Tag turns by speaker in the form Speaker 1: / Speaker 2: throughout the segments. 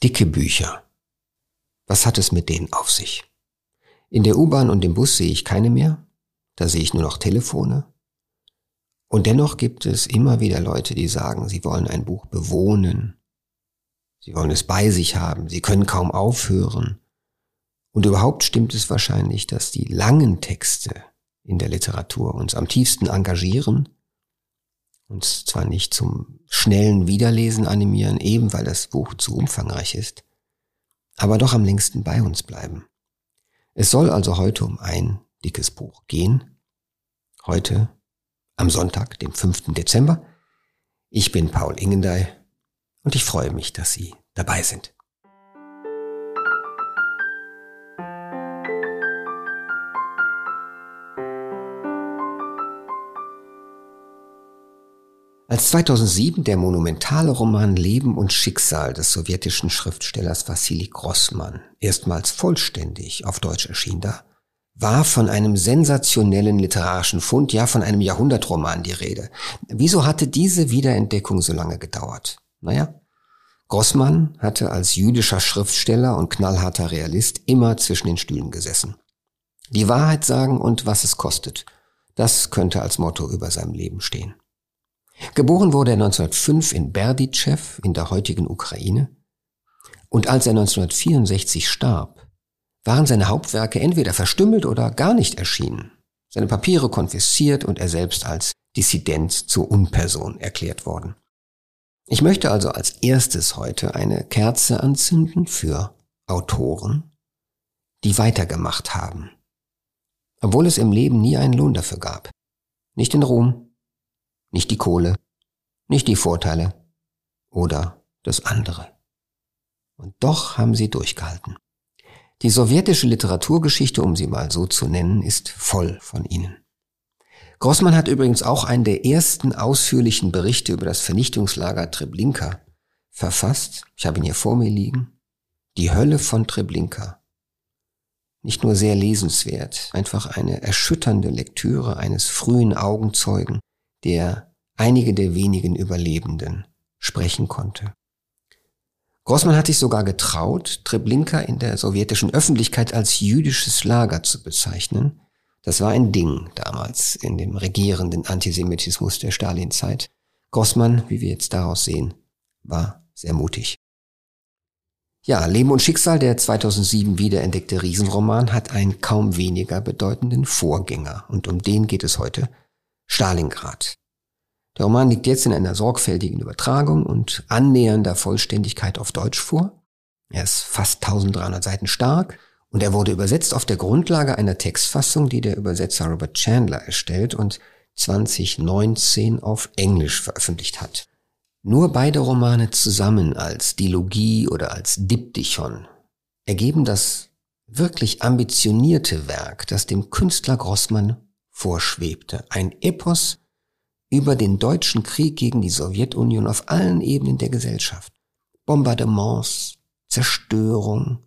Speaker 1: Dicke Bücher. Was hat es mit denen auf sich? In der U-Bahn und im Bus sehe ich keine mehr, da sehe ich nur noch Telefone. Und dennoch gibt es immer wieder Leute, die sagen, sie wollen ein Buch bewohnen, sie wollen es bei sich haben, sie können kaum aufhören. Und überhaupt stimmt es wahrscheinlich, dass die langen Texte in der Literatur uns am tiefsten engagieren, uns zwar nicht zum schnellen Wiederlesen animieren, eben weil das Buch zu umfangreich ist, aber doch am längsten bei uns bleiben. Es soll also heute um ein dickes Buch gehen. Heute am Sonntag, dem 5. Dezember. Ich bin Paul Ingendey und ich freue mich, dass Sie dabei sind. Als 2007 der monumentale Roman Leben und Schicksal des sowjetischen Schriftstellers Wassili Grossmann erstmals vollständig auf Deutsch erschien da, war von einem sensationellen literarischen Fund, ja von einem Jahrhundertroman die Rede. Wieso hatte diese Wiederentdeckung so lange gedauert? Naja, Grossmann hatte als jüdischer Schriftsteller und knallharter Realist immer zwischen den Stühlen gesessen. Die Wahrheit sagen und was es kostet, das könnte als Motto über seinem Leben stehen. Geboren wurde er 1905 in Berdichev in der heutigen Ukraine. Und als er 1964 starb, waren seine Hauptwerke entweder verstümmelt oder gar nicht erschienen. Seine Papiere konfisziert und er selbst als Dissident zur Unperson erklärt worden. Ich möchte also als erstes heute eine Kerze anzünden für Autoren, die weitergemacht haben, obwohl es im Leben nie einen Lohn dafür gab. Nicht den Ruhm, nicht die Kohle, nicht die Vorteile oder das andere. Und doch haben sie durchgehalten. Die sowjetische Literaturgeschichte, um sie mal so zu nennen, ist voll von ihnen. Grossmann hat übrigens auch einen der ersten ausführlichen Berichte über das Vernichtungslager Treblinka verfasst. Ich habe ihn hier vor mir liegen. Die Hölle von Treblinka. Nicht nur sehr lesenswert, einfach eine erschütternde Lektüre eines frühen Augenzeugen, der einige der wenigen Überlebenden sprechen konnte. Grossmann hat sich sogar getraut, Treblinka in der sowjetischen Öffentlichkeit als jüdisches Lager zu bezeichnen. Das war ein Ding damals in dem regierenden Antisemitismus der Stalinzeit. Grossmann, wie wir jetzt daraus sehen, war sehr mutig. Ja, Leben und Schicksal, der 2007 wiederentdeckte Riesenroman, hat einen kaum weniger bedeutenden Vorgänger und um den geht es heute Stalingrad. Der Roman liegt jetzt in einer sorgfältigen Übertragung und annähernder Vollständigkeit auf Deutsch vor. Er ist fast 1300 Seiten stark und er wurde übersetzt auf der Grundlage einer Textfassung, die der Übersetzer Robert Chandler erstellt und 2019 auf Englisch veröffentlicht hat. Nur beide Romane zusammen als Dilogie oder als Diptychon ergeben das wirklich ambitionierte Werk, das dem Künstler Grossmann vorschwebte. Ein Epos über den deutschen Krieg gegen die Sowjetunion auf allen Ebenen der Gesellschaft. Bombardements, Zerstörung,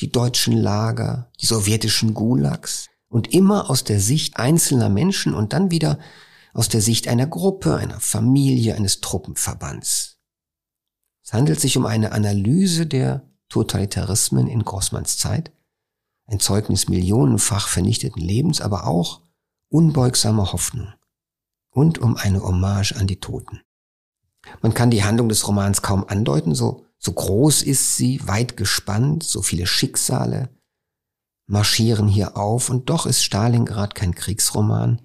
Speaker 1: die deutschen Lager, die sowjetischen Gulags und immer aus der Sicht einzelner Menschen und dann wieder aus der Sicht einer Gruppe, einer Familie, eines Truppenverbands. Es handelt sich um eine Analyse der Totalitarismen in Grossmanns Zeit, ein Zeugnis millionenfach vernichteten Lebens, aber auch unbeugsamer Hoffnung und um eine Hommage an die Toten. Man kann die Handlung des Romans kaum andeuten, so, so groß ist sie, weit gespannt, so viele Schicksale marschieren hier auf und doch ist Stalingrad kein Kriegsroman.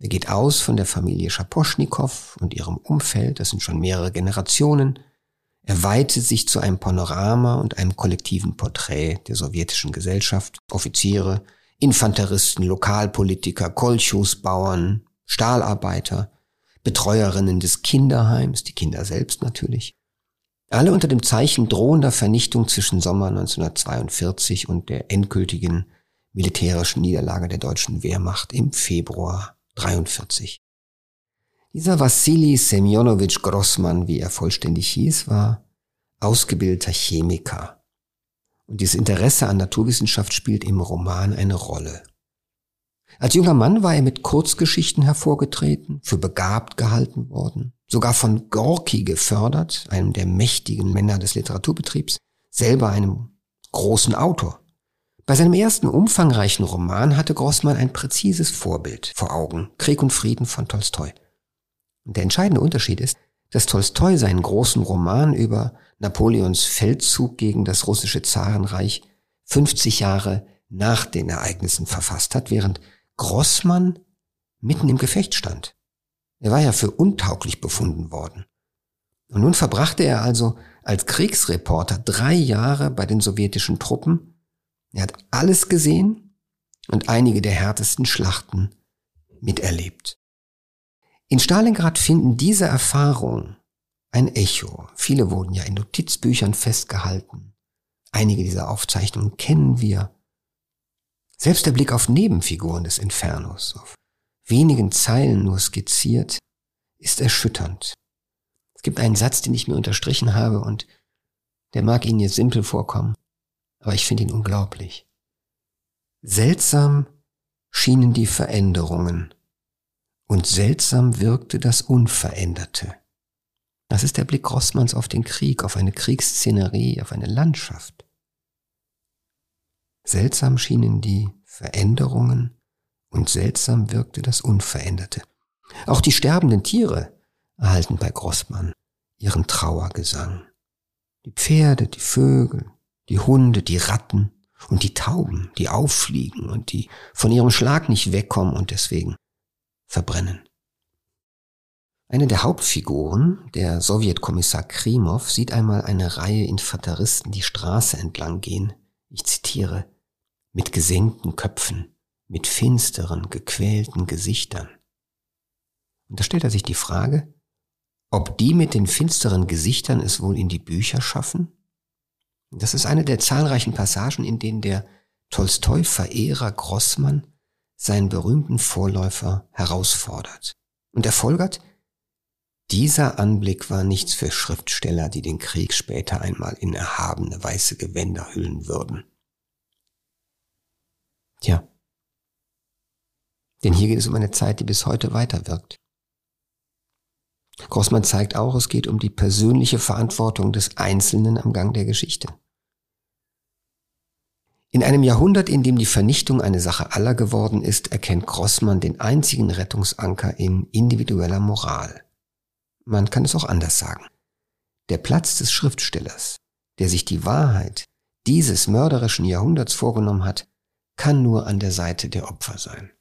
Speaker 1: Er geht aus von der Familie Schaposchnikow und ihrem Umfeld, das sind schon mehrere Generationen. Er weitet sich zu einem Panorama und einem kollektiven Porträt der sowjetischen Gesellschaft, Offiziere, Infanteristen, Lokalpolitiker, Kolchosbauern, Stahlarbeiter, Betreuerinnen des Kinderheims, die Kinder selbst natürlich. Alle unter dem Zeichen drohender Vernichtung zwischen Sommer 1942 und der endgültigen militärischen Niederlage der deutschen Wehrmacht im Februar 43. Dieser Wassili Semjonowitsch Grossmann, wie er vollständig hieß, war ausgebildeter Chemiker und dieses Interesse an Naturwissenschaft spielt im Roman eine Rolle. Als junger Mann war er mit Kurzgeschichten hervorgetreten, für begabt gehalten worden. sogar von Gorki gefördert, einem der mächtigen Männer des Literaturbetriebs, selber einem großen Autor. Bei seinem ersten umfangreichen Roman hatte Grossmann ein präzises Vorbild vor Augen, Krieg und Frieden von Tolstoi. Und der entscheidende Unterschied ist, dass Tolstoi seinen großen Roman über Napoleons Feldzug gegen das russische Zarenreich 50 Jahre nach den Ereignissen verfasst hat, während Grossmann mitten im Gefecht stand. Er war ja für untauglich befunden worden. Und nun verbrachte er also als Kriegsreporter drei Jahre bei den sowjetischen Truppen. Er hat alles gesehen und einige der härtesten Schlachten miterlebt. In Stalingrad finden diese Erfahrungen ein Echo. Viele wurden ja in Notizbüchern festgehalten. Einige dieser Aufzeichnungen kennen wir. Selbst der Blick auf Nebenfiguren des Infernos, auf wenigen Zeilen nur skizziert, ist erschütternd. Es gibt einen Satz, den ich mir unterstrichen habe und der mag Ihnen jetzt simpel vorkommen, aber ich finde ihn unglaublich. Seltsam schienen die Veränderungen, und seltsam wirkte das Unveränderte. Das ist der Blick Rossmanns auf den Krieg, auf eine Kriegsszenerie, auf eine Landschaft. Seltsam schienen die Veränderungen und seltsam wirkte das Unveränderte. Auch die sterbenden Tiere erhalten bei Grossmann ihren Trauergesang. Die Pferde, die Vögel, die Hunde, die Ratten und die Tauben, die auffliegen und die von ihrem Schlag nicht wegkommen und deswegen verbrennen. Eine der Hauptfiguren, der Sowjetkommissar Krimov, sieht einmal eine Reihe Infanteristen die Straße entlang gehen, ich zitiere, mit gesenkten Köpfen, mit finsteren, gequälten Gesichtern. Und da stellt er sich die Frage, ob die mit den finsteren Gesichtern es wohl in die Bücher schaffen? Das ist eine der zahlreichen Passagen, in denen der Tolstoi-Verehrer Grossmann seinen berühmten Vorläufer herausfordert. Und er folgert, dieser Anblick war nichts für Schriftsteller, die den Krieg später einmal in erhabene weiße Gewänder hüllen würden. Tja. Denn hier geht es um eine Zeit, die bis heute weiterwirkt. Grossmann zeigt auch, es geht um die persönliche Verantwortung des Einzelnen am Gang der Geschichte. In einem Jahrhundert, in dem die Vernichtung eine Sache aller geworden ist, erkennt Grossmann den einzigen Rettungsanker in individueller Moral. Man kann es auch anders sagen. Der Platz des Schriftstellers, der sich die Wahrheit dieses mörderischen Jahrhunderts vorgenommen hat, kann nur an der Seite der Opfer sein.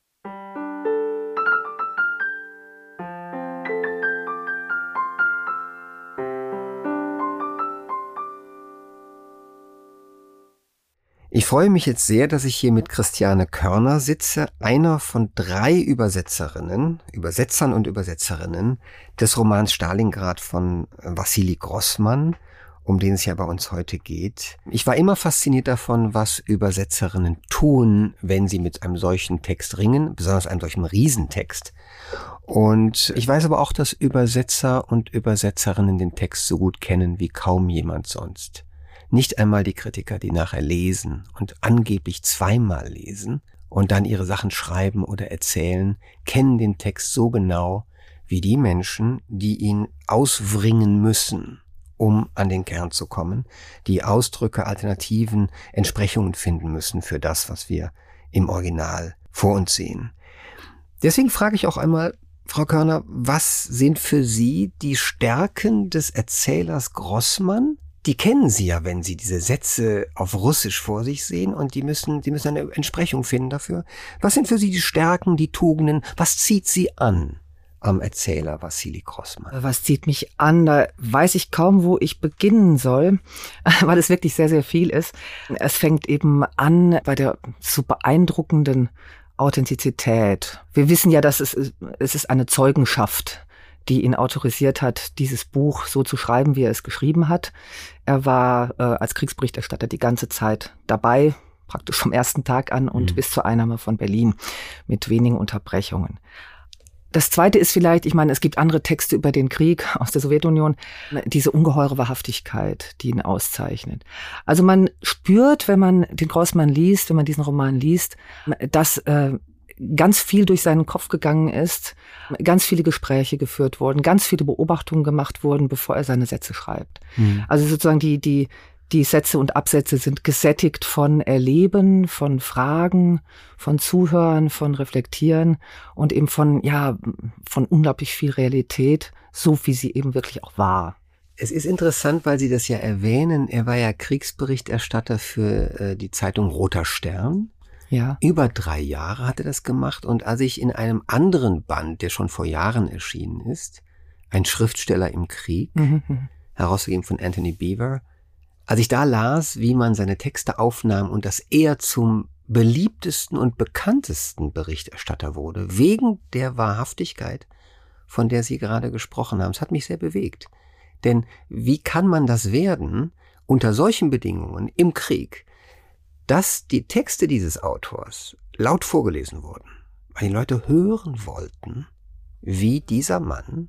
Speaker 1: Ich freue mich jetzt sehr, dass ich hier mit Christiane Körner sitze, einer von drei Übersetzerinnen, Übersetzern und Übersetzerinnen des Romans Stalingrad von Wassili Grossmann, um den es ja bei uns heute geht. Ich war immer fasziniert davon, was Übersetzerinnen tun, wenn sie mit einem solchen Text ringen, besonders einem solchen Riesentext. Und ich weiß aber auch, dass Übersetzer und Übersetzerinnen den Text so gut kennen wie kaum jemand sonst. Nicht einmal die Kritiker, die nachher lesen und angeblich zweimal lesen und dann ihre Sachen schreiben oder erzählen, kennen den Text so genau wie die Menschen, die ihn auswringen müssen, um an den Kern zu kommen, die Ausdrücke, Alternativen, Entsprechungen finden müssen für das, was wir im Original vor uns sehen. Deswegen frage ich auch einmal, Frau Körner, was sind für Sie die Stärken des Erzählers Grossmann die kennen sie ja, wenn sie diese Sätze auf Russisch vor sich sehen und die müssen, die müssen eine Entsprechung finden dafür. Was sind für sie die Stärken, die Tugenden? Was zieht sie an? am Erzähler Vassili Grossmann.
Speaker 2: Was zieht mich an? Da weiß ich kaum, wo ich beginnen soll, weil es wirklich sehr, sehr viel ist. Es fängt eben an bei der so beeindruckenden Authentizität. Wir wissen ja, dass es, es ist eine Zeugenschaft die ihn autorisiert hat, dieses Buch so zu schreiben, wie er es geschrieben hat. Er war äh, als Kriegsberichterstatter die ganze Zeit dabei, praktisch vom ersten Tag an und mhm. bis zur Einnahme von Berlin mit wenigen Unterbrechungen. Das zweite ist vielleicht, ich meine, es gibt andere Texte über den Krieg aus der Sowjetunion, diese ungeheure Wahrhaftigkeit, die ihn auszeichnet. Also man spürt, wenn man den Grossmann liest, wenn man diesen Roman liest, dass äh, ganz viel durch seinen Kopf gegangen ist, ganz viele Gespräche geführt wurden, ganz viele Beobachtungen gemacht wurden, bevor er seine Sätze schreibt. Mhm. Also sozusagen die, die, die Sätze und Absätze sind gesättigt von Erleben, von Fragen, von Zuhören, von Reflektieren und eben von, ja, von unglaublich viel Realität, so wie sie eben wirklich auch war.
Speaker 1: Es ist interessant, weil Sie das ja erwähnen. Er war ja Kriegsberichterstatter für äh, die Zeitung Roter Stern. Ja. Über drei Jahre hat er das gemacht. Und als ich in einem anderen Band, der schon vor Jahren erschienen ist, ein Schriftsteller im Krieg, mhm. mhm. herausgegeben von Anthony Beaver, als ich da las, wie man seine Texte aufnahm und dass er zum beliebtesten und bekanntesten Berichterstatter wurde, wegen der Wahrhaftigkeit, von der Sie gerade gesprochen haben, es hat mich sehr bewegt. Denn wie kann man das werden unter solchen Bedingungen im Krieg, dass die Texte dieses Autors laut vorgelesen wurden, weil die Leute hören wollten, wie dieser Mann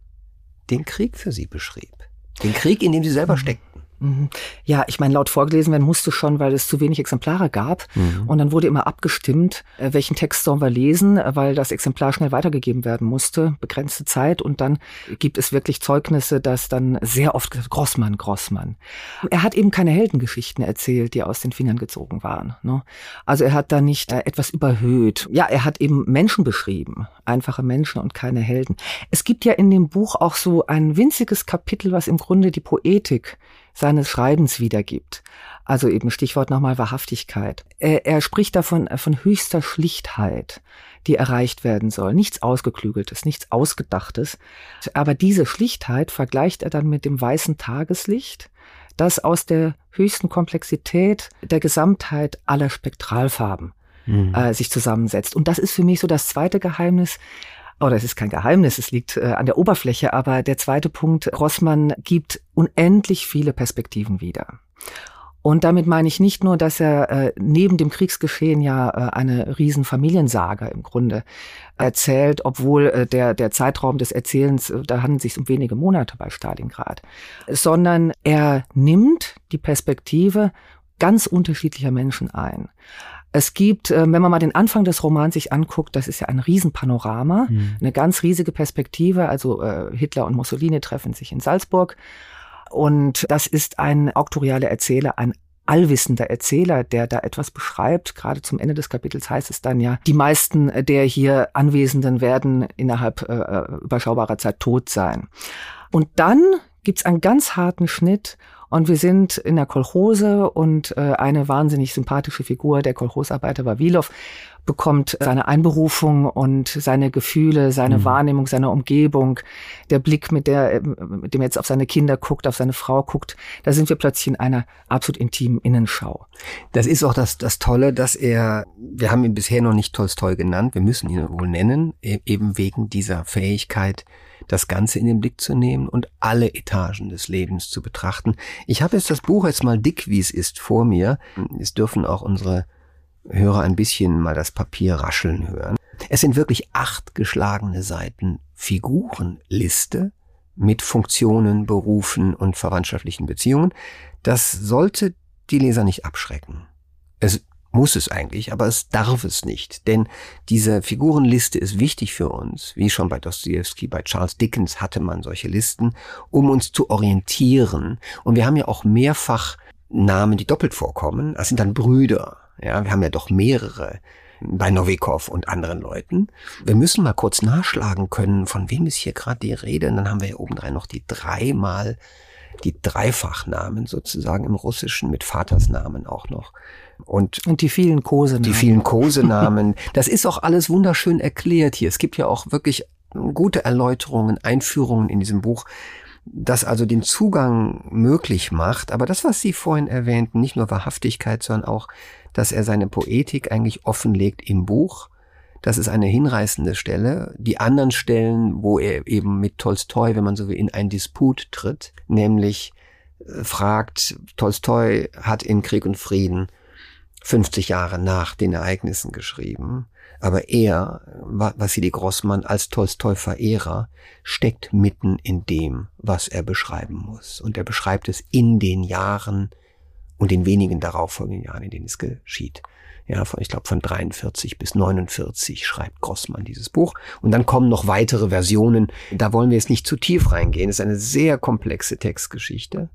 Speaker 1: den Krieg für sie beschrieb. Den Krieg, in dem sie selber mhm. steckten.
Speaker 2: Mhm. Ja, ich meine, laut vorgelesen werden musste schon, weil es zu wenig Exemplare gab. Mhm. Und dann wurde immer abgestimmt, äh, welchen Text sollen wir lesen, äh, weil das Exemplar schnell weitergegeben werden musste, begrenzte Zeit. Und dann gibt es wirklich Zeugnisse, dass dann sehr oft gesagt, Grossmann, Grossmann. Er hat eben keine Heldengeschichten erzählt, die aus den Fingern gezogen waren. Ne? Also er hat da nicht äh, etwas überhöht. Ja, er hat eben Menschen beschrieben, einfache Menschen und keine Helden. Es gibt ja in dem Buch auch so ein winziges Kapitel, was im Grunde die Poetik seines Schreibens wiedergibt. Also eben Stichwort nochmal Wahrhaftigkeit. Er, er spricht davon äh, von höchster Schlichtheit, die erreicht werden soll. Nichts Ausgeklügeltes, nichts Ausgedachtes. Aber diese Schlichtheit vergleicht er dann mit dem weißen Tageslicht, das aus der höchsten Komplexität der Gesamtheit aller Spektralfarben mhm. äh, sich zusammensetzt. Und das ist für mich so das zweite Geheimnis oder es ist kein Geheimnis, es liegt äh, an der Oberfläche, aber der zweite Punkt, Rossmann gibt unendlich viele Perspektiven wieder. Und damit meine ich nicht nur, dass er äh, neben dem Kriegsgeschehen ja äh, eine riesen Familiensaga im Grunde erzählt, obwohl äh, der, der Zeitraum des Erzählens, äh, da handelt es sich um wenige Monate bei Stalingrad, sondern er nimmt die Perspektive ganz unterschiedlicher Menschen ein. Es gibt, äh, wenn man mal den Anfang des Romans sich anguckt, das ist ja ein Riesenpanorama, mhm. eine ganz riesige Perspektive. Also äh, Hitler und Mussolini treffen sich in Salzburg. Und das ist ein auktorialer Erzähler, ein allwissender Erzähler, der da etwas beschreibt. Gerade zum Ende des Kapitels heißt es dann ja, die meisten der hier Anwesenden werden innerhalb äh, äh überschaubarer Zeit tot sein. Und dann gibt's einen ganz harten Schnitt und wir sind in der Kolchose und äh, eine wahnsinnig sympathische Figur, der Kolchosarbeiter Wawilow, bekommt seine Einberufung und seine Gefühle, seine mhm. Wahrnehmung seiner Umgebung, der Blick, mit, der, mit dem er jetzt auf seine Kinder guckt, auf seine Frau guckt, da sind wir plötzlich in einer absolut intimen Innenschau.
Speaker 1: Das ist auch das, das Tolle, dass er, wir haben ihn bisher noch nicht Tolstoi genannt, wir müssen ihn wohl nennen, e-, eben wegen dieser Fähigkeit, das Ganze in den Blick zu nehmen und alle Etagen des Lebens zu betrachten. Ich habe jetzt das Buch jetzt mal dick, wie es ist, vor mir. Es dürfen auch unsere Hörer ein bisschen mal das Papier rascheln hören. Es sind wirklich acht geschlagene Seiten Figurenliste mit Funktionen, Berufen und verwandtschaftlichen Beziehungen. Das sollte die Leser nicht abschrecken. Es muss es eigentlich, aber es darf es nicht. Denn diese Figurenliste ist wichtig für uns. Wie schon bei Dostoevsky, bei Charles Dickens hatte man solche Listen, um uns zu orientieren. Und wir haben ja auch mehrfach Namen, die doppelt vorkommen. Das sind dann Brüder. Ja, wir haben ja doch mehrere bei Novikov und anderen Leuten. Wir müssen mal kurz nachschlagen können, von wem ist hier gerade die Rede. Und dann haben wir hier obendrein noch die dreimal, die Dreifachnamen sozusagen im Russischen mit Vatersnamen auch noch.
Speaker 2: Und, und die vielen Kosenamen.
Speaker 1: Die vielen Kosenamen. das ist auch alles wunderschön erklärt hier. Es gibt ja auch wirklich gute Erläuterungen, Einführungen in diesem Buch, das also den Zugang möglich macht. Aber das, was Sie vorhin erwähnten, nicht nur Wahrhaftigkeit, sondern auch, dass er seine Poetik eigentlich offenlegt im Buch. Das ist eine hinreißende Stelle. Die anderen Stellen, wo er eben mit Tolstoi, wenn man so will, in einen Disput tritt, nämlich äh, fragt, Tolstoi hat in Krieg und Frieden 50 Jahre nach den Ereignissen geschrieben. Aber er, Wassili Grossmann als Tolstoi-Verehrer, steckt mitten in dem, was er beschreiben muss. Und er beschreibt es in den Jahren und den wenigen darauffolgenden Jahren, in denen es geschieht. Ja, von, ich glaube von 43 bis 49 schreibt Grossmann dieses Buch. Und dann kommen noch weitere Versionen. Da wollen wir jetzt nicht zu tief reingehen. Es ist eine sehr komplexe Textgeschichte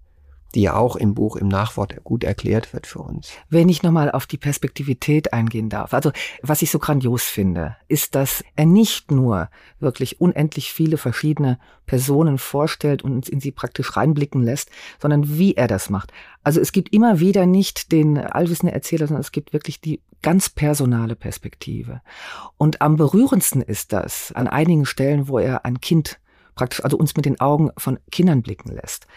Speaker 1: die ja auch im Buch im Nachwort gut erklärt wird für uns.
Speaker 2: Wenn ich nochmal auf die Perspektivität eingehen darf. Also was ich so grandios finde, ist, dass er nicht nur wirklich unendlich viele verschiedene Personen vorstellt und uns in sie praktisch reinblicken lässt, sondern wie er das macht. Also es gibt immer wieder nicht den allwissenden Erzähler, sondern es gibt wirklich die ganz personale Perspektive. Und am berührendsten ist das an einigen Stellen, wo er ein Kind praktisch also uns mit den Augen von Kindern blicken lässt.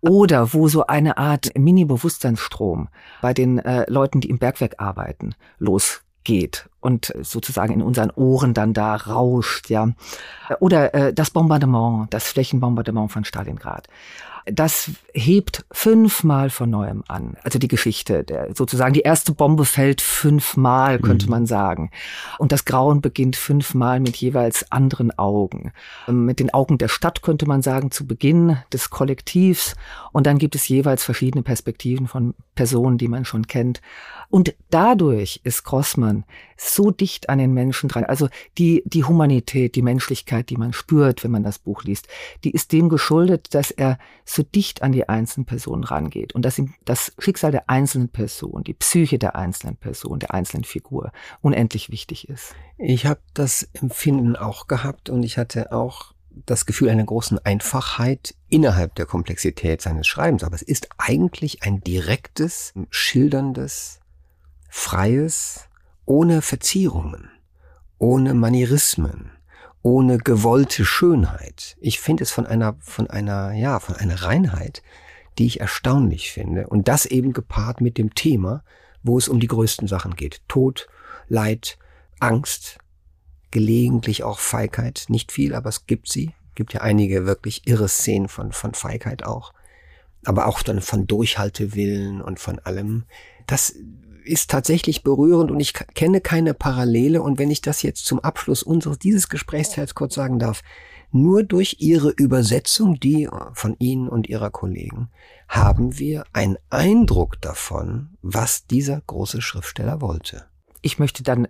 Speaker 2: Oder wo so eine Art Mini-Bewusstseinsstrom bei den äh, Leuten, die im Bergwerk arbeiten, losgeht und sozusagen in unseren Ohren dann da rauscht, ja. Oder äh, das Bombardement, das Flächenbombardement von Stalingrad das hebt fünfmal von neuem an. Also die Geschichte, der, sozusagen die erste Bombe fällt fünfmal, könnte mhm. man sagen. Und das Grauen beginnt fünfmal mit jeweils anderen Augen. Ähm, mit den Augen der Stadt könnte man sagen, zu Beginn des Kollektivs. Und dann gibt es jeweils verschiedene Perspektiven von Personen, die man schon kennt. Und dadurch ist Grossmann so dicht an den Menschen dran. Also die, die Humanität, die Menschlichkeit, die man spürt, wenn man das Buch liest, die ist dem geschuldet, dass er so dicht an die einzelnen Personen rangeht und dass ihm das Schicksal der einzelnen Person, die Psyche der einzelnen Person, der einzelnen Figur unendlich wichtig ist.
Speaker 1: Ich habe das Empfinden auch gehabt und ich hatte auch das Gefühl einer großen Einfachheit innerhalb der Komplexität seines Schreibens. Aber es ist eigentlich ein direktes, schilderndes, freies, ohne Verzierungen, ohne Manierismen, ohne gewollte Schönheit. Ich finde es von einer, von einer, ja, von einer Reinheit, die ich erstaunlich finde. Und das eben gepaart mit dem Thema, wo es um die größten Sachen geht. Tod, Leid, Angst, gelegentlich auch Feigheit. Nicht viel, aber es gibt sie. Gibt ja einige wirklich irre Szenen von, von Feigheit auch. Aber auch dann von Durchhaltewillen und von allem. Das ist tatsächlich berührend und ich kenne keine Parallele. Und wenn ich das jetzt zum Abschluss unseres dieses Gesprächsteils kurz sagen darf, nur durch Ihre Übersetzung, die von Ihnen und Ihrer Kollegen, haben wir einen Eindruck davon, was dieser große Schriftsteller wollte.
Speaker 2: Ich möchte dann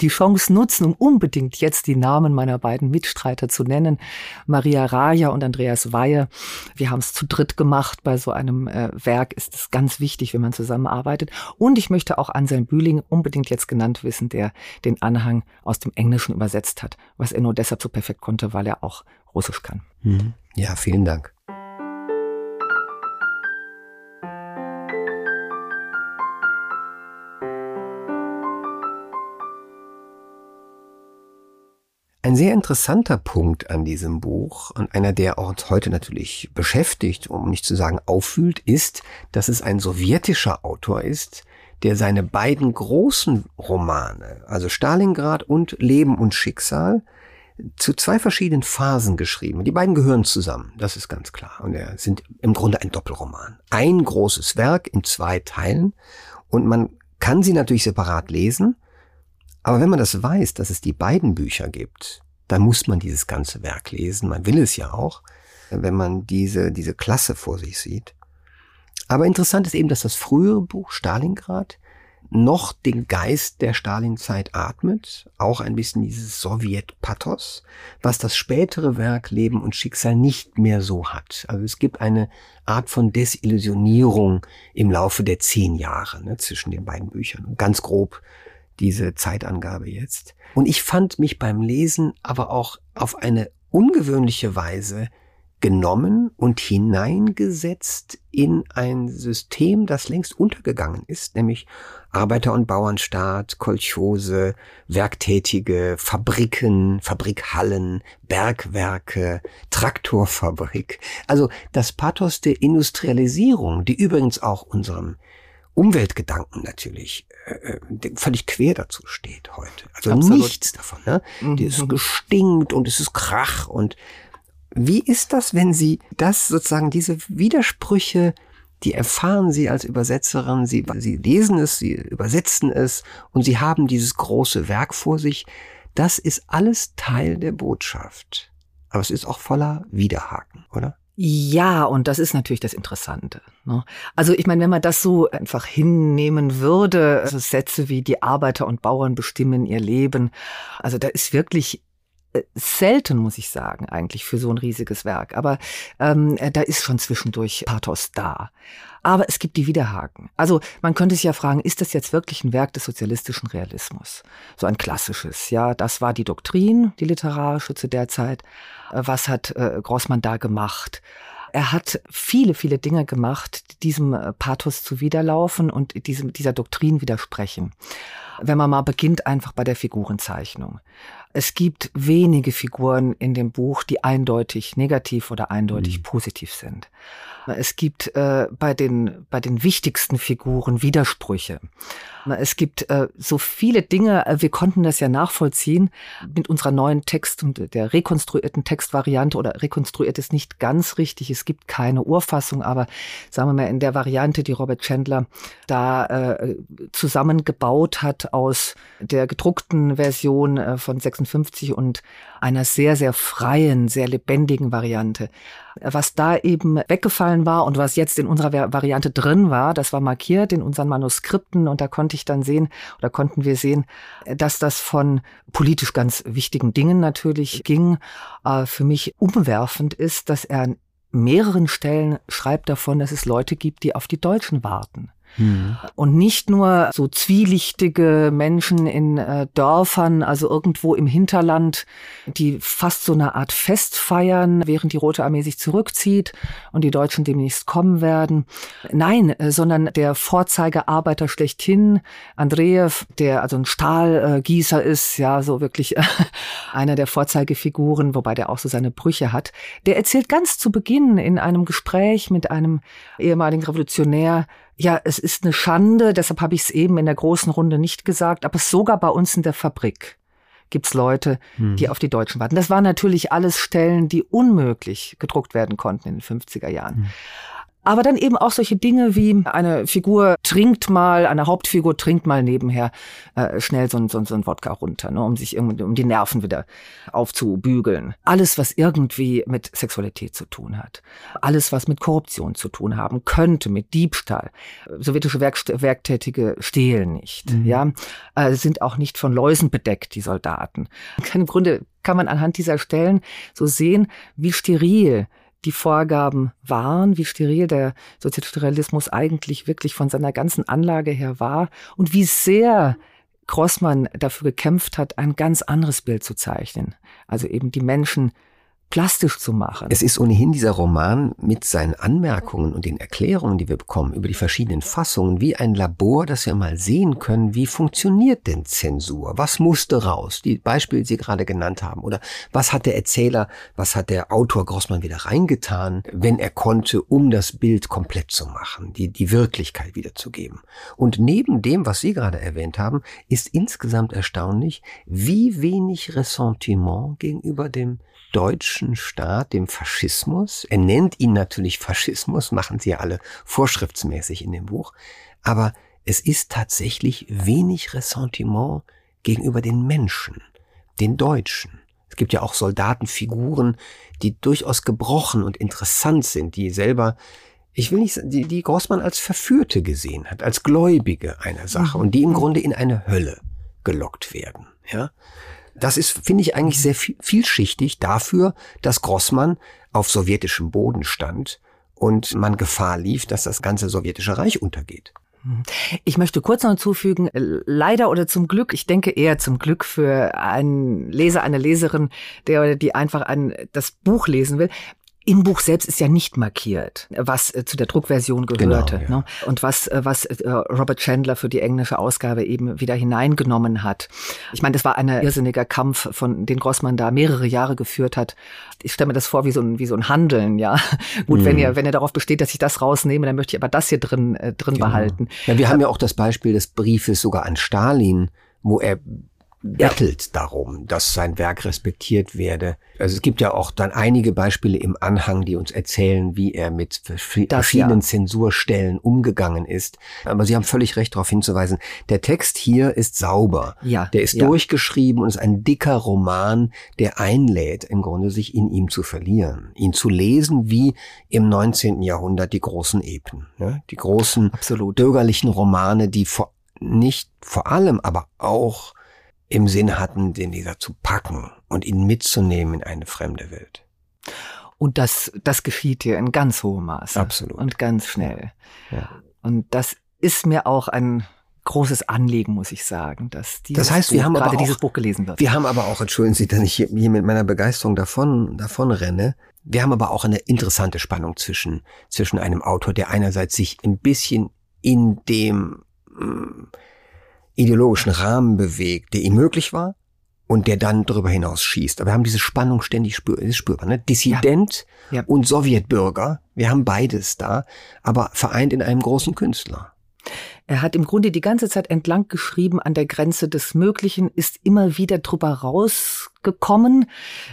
Speaker 2: die Chance nutzen, um unbedingt jetzt die Namen meiner beiden Mitstreiter zu nennen. Maria Raja und Andreas Weihe. Wir haben es zu dritt gemacht. Bei so einem äh, Werk ist es ganz wichtig, wenn man zusammenarbeitet. Und ich möchte auch Anselm Bühling unbedingt jetzt genannt wissen, der den Anhang aus dem Englischen übersetzt hat, was er nur deshalb so perfekt konnte, weil er auch Russisch kann.
Speaker 1: Mhm. Ja, vielen Dank. Ein sehr interessanter Punkt an diesem Buch und einer, der uns heute natürlich beschäftigt, um nicht zu sagen auffühlt, ist, dass es ein sowjetischer Autor ist, der seine beiden großen Romane, also Stalingrad und Leben und Schicksal, zu zwei verschiedenen Phasen geschrieben. Die beiden gehören zusammen, das ist ganz klar. Und er sind im Grunde ein Doppelroman. Ein großes Werk in zwei Teilen und man kann sie natürlich separat lesen, aber wenn man das weiß, dass es die beiden Bücher gibt, dann muss man dieses ganze Werk lesen. Man will es ja auch, wenn man diese, diese Klasse vor sich sieht. Aber interessant ist eben, dass das frühere Buch Stalingrad noch den Geist der Stalinzeit atmet, auch ein bisschen dieses Sowjet-Pathos, was das spätere Werk Leben und Schicksal nicht mehr so hat. Also es gibt eine Art von Desillusionierung im Laufe der zehn Jahre ne, zwischen den beiden Büchern. Ganz grob diese Zeitangabe jetzt. Und ich fand mich beim Lesen aber auch auf eine ungewöhnliche Weise genommen und hineingesetzt in ein System, das längst untergegangen ist, nämlich Arbeiter- und Bauernstaat, Kolchose, Werktätige, Fabriken, Fabrikhallen, Bergwerke, Traktorfabrik. Also das Pathos der Industrialisierung, die übrigens auch unserem Umweltgedanken natürlich äh, äh völlig quer dazu steht heute. Also Absolut. nichts davon. Ne? Mhm. Die ist gestinkt und es ist Krach. Und wie ist das, wenn Sie das sozusagen, diese Widersprüche, die erfahren Sie als Übersetzerin, Sie, Sie lesen es, Sie übersetzen es und Sie haben dieses große Werk vor sich. Das ist alles Teil der Botschaft. Aber es ist auch voller Widerhaken, oder?
Speaker 2: Ja, und das ist natürlich das Interessante. Ne? Also ich meine, wenn man das so einfach hinnehmen würde, also Sätze wie die Arbeiter und Bauern bestimmen ihr Leben, also da ist wirklich selten, muss ich sagen, eigentlich für so ein riesiges Werk. Aber ähm, äh, da ist schon zwischendurch Pathos da. Aber es gibt die Widerhaken. Also man könnte sich ja fragen, ist das jetzt wirklich ein Werk des sozialistischen Realismus? So ein klassisches, ja, das war die Doktrin, die literarische zu der Zeit. Äh, was hat äh, Grossmann da gemacht? Er hat viele, viele Dinge gemacht, die diesem Pathos zuwiderlaufen und diesem, dieser Doktrin widersprechen. Wenn man mal beginnt einfach bei der Figurenzeichnung. Es gibt wenige Figuren in dem Buch, die eindeutig negativ oder eindeutig mhm. positiv sind. Es gibt äh, bei den bei den wichtigsten Figuren Widersprüche. Es gibt äh, so viele Dinge, äh, wir konnten das ja nachvollziehen mit unserer neuen Text und der rekonstruierten Textvariante oder rekonstruiert ist nicht ganz richtig. Es gibt keine Urfassung, aber sagen wir mal in der Variante, die Robert Chandler da äh, zusammengebaut hat aus der gedruckten Version äh, von 56 und einer sehr, sehr freien, sehr lebendigen Variante. Was da eben weggefallen war und was jetzt in unserer Variante drin war, das war markiert in unseren Manuskripten und da konnte ich dann sehen oder konnten wir sehen, dass das von politisch ganz wichtigen Dingen natürlich ging. Äh, für mich umwerfend ist, dass er an mehreren Stellen schreibt davon, dass es Leute gibt, die auf die Deutschen warten. Mhm. Und nicht nur so zwielichtige Menschen in äh, Dörfern, also irgendwo im Hinterland, die fast so eine Art Fest feiern, während die Rote Armee sich zurückzieht und die Deutschen demnächst kommen werden. Nein, äh, sondern der Vorzeigearbeiter schlechthin, Andreev, der also ein Stahlgießer ist, ja, so wirklich einer der Vorzeigefiguren, wobei der auch so seine Brüche hat, der erzählt ganz zu Beginn in einem Gespräch mit einem ehemaligen Revolutionär, ja, es ist eine Schande, deshalb habe ich es eben in der großen Runde nicht gesagt, aber sogar bei uns in der Fabrik gibt's Leute, hm. die auf die Deutschen warten. Das waren natürlich alles Stellen, die unmöglich gedruckt werden konnten in den 50er Jahren. Hm. Aber dann eben auch solche Dinge wie eine Figur trinkt mal, eine Hauptfigur trinkt mal nebenher äh, schnell so ein, so, so ein Wodka runter, ne, um sich irgendwie, um die Nerven wieder aufzubügeln. Alles, was irgendwie mit Sexualität zu tun hat. Alles, was mit Korruption zu tun haben könnte, mit Diebstahl. Sowjetische Werk Werktätige stehlen nicht, mhm. ja, äh, sind auch nicht von Läusen bedeckt, die Soldaten. Im Grunde kann man anhand dieser Stellen so sehen, wie steril die Vorgaben waren, wie steril der sozialistische Realismus eigentlich wirklich von seiner ganzen Anlage her war und wie sehr Grossmann dafür gekämpft hat, ein ganz anderes Bild zu zeichnen. Also eben die Menschen plastisch zu machen.
Speaker 1: Es ist ohnehin dieser Roman mit seinen Anmerkungen und den Erklärungen, die wir bekommen über die verschiedenen Fassungen, wie ein Labor, das wir mal sehen können, wie funktioniert denn Zensur? Was musste raus? Die Beispiele, die Sie gerade genannt haben. Oder was hat der Erzähler, was hat der Autor Grossmann wieder reingetan, wenn er konnte, um das Bild komplett zu machen, die, die Wirklichkeit wiederzugeben. Und neben dem, was Sie gerade erwähnt haben, ist insgesamt erstaunlich, wie wenig Ressentiment gegenüber dem deutschen Staat, dem Faschismus. Er nennt ihn natürlich Faschismus, machen sie ja alle vorschriftsmäßig in dem Buch. Aber es ist tatsächlich wenig Ressentiment gegenüber den Menschen, den Deutschen. Es gibt ja auch Soldatenfiguren, die durchaus gebrochen und interessant sind, die selber, ich will nicht, die, die Grossmann als Verführte gesehen hat, als Gläubige einer Sache mhm. und die im Grunde in eine Hölle gelockt werden, ja. Das ist, finde ich, eigentlich sehr vielschichtig dafür, dass Grossmann auf sowjetischem Boden stand und man Gefahr lief, dass das ganze sowjetische Reich untergeht.
Speaker 2: Ich möchte kurz noch hinzufügen, leider oder zum Glück, ich denke eher zum Glück für einen Leser, eine Leserin, der oder die einfach ein, das Buch lesen will. Im Buch selbst ist ja nicht markiert, was äh, zu der Druckversion gehörte genau, ja. ne? und was, äh, was äh, Robert Chandler für die englische Ausgabe eben wieder hineingenommen hat. Ich meine, das war ein irrsinniger Kampf, von den Grossmann da mehrere Jahre geführt hat. Ich stelle mir das vor wie so ein, wie so ein Handeln, ja. Gut, mhm. wenn ihr, wenn ihr darauf besteht, dass ich das rausnehme, dann möchte ich aber das hier drin, äh, drin genau. behalten.
Speaker 1: Ja, wir haben ja auch das Beispiel des Briefes sogar an Stalin, wo er bettelt ja. darum, dass sein Werk respektiert werde. Also es gibt ja auch dann einige Beispiele im Anhang, die uns erzählen, wie er mit verschiedenen ja. Zensurstellen umgegangen ist. Aber Sie haben völlig recht darauf hinzuweisen, der Text hier ist sauber. Ja. Der ist ja. durchgeschrieben und ist ein dicker Roman, der einlädt, im Grunde sich in ihm zu verlieren, ihn zu lesen wie im 19. Jahrhundert die großen Epen, ne? die großen Absolut. bürgerlichen Romane, die vor, nicht vor allem, aber auch im Sinn hatten, den Leser zu packen und ihn mitzunehmen in eine fremde Welt.
Speaker 2: Und das, das geschieht hier in ganz hohem Maße.
Speaker 1: Absolut.
Speaker 2: Und ganz schnell. Ja. Und das ist mir auch ein großes Anliegen, muss ich sagen, dass dieses
Speaker 1: das heißt, wir Buch, haben
Speaker 2: gerade
Speaker 1: auch,
Speaker 2: dieses Buch gelesen wird.
Speaker 1: Wir haben aber auch, entschuldigen Sie, dass ich hier, hier mit meiner Begeisterung davon, davon renne. Wir haben aber auch eine interessante Spannung zwischen, zwischen einem Autor, der einerseits sich ein bisschen in dem, mh, mm, ideologischen Rahmen bewegt, der ihm möglich war und der dann darüber hinaus schießt. Aber wir haben diese Spannung ständig spür, spürbar. Ne? Dissident ja. Ja. und Sowjetbürger, wir haben beides da, aber vereint in einem großen Künstler.
Speaker 2: Er hat im Grunde die ganze Zeit entlang geschrieben an der Grenze des Möglichen, ist immer wieder drüber raus gekommen,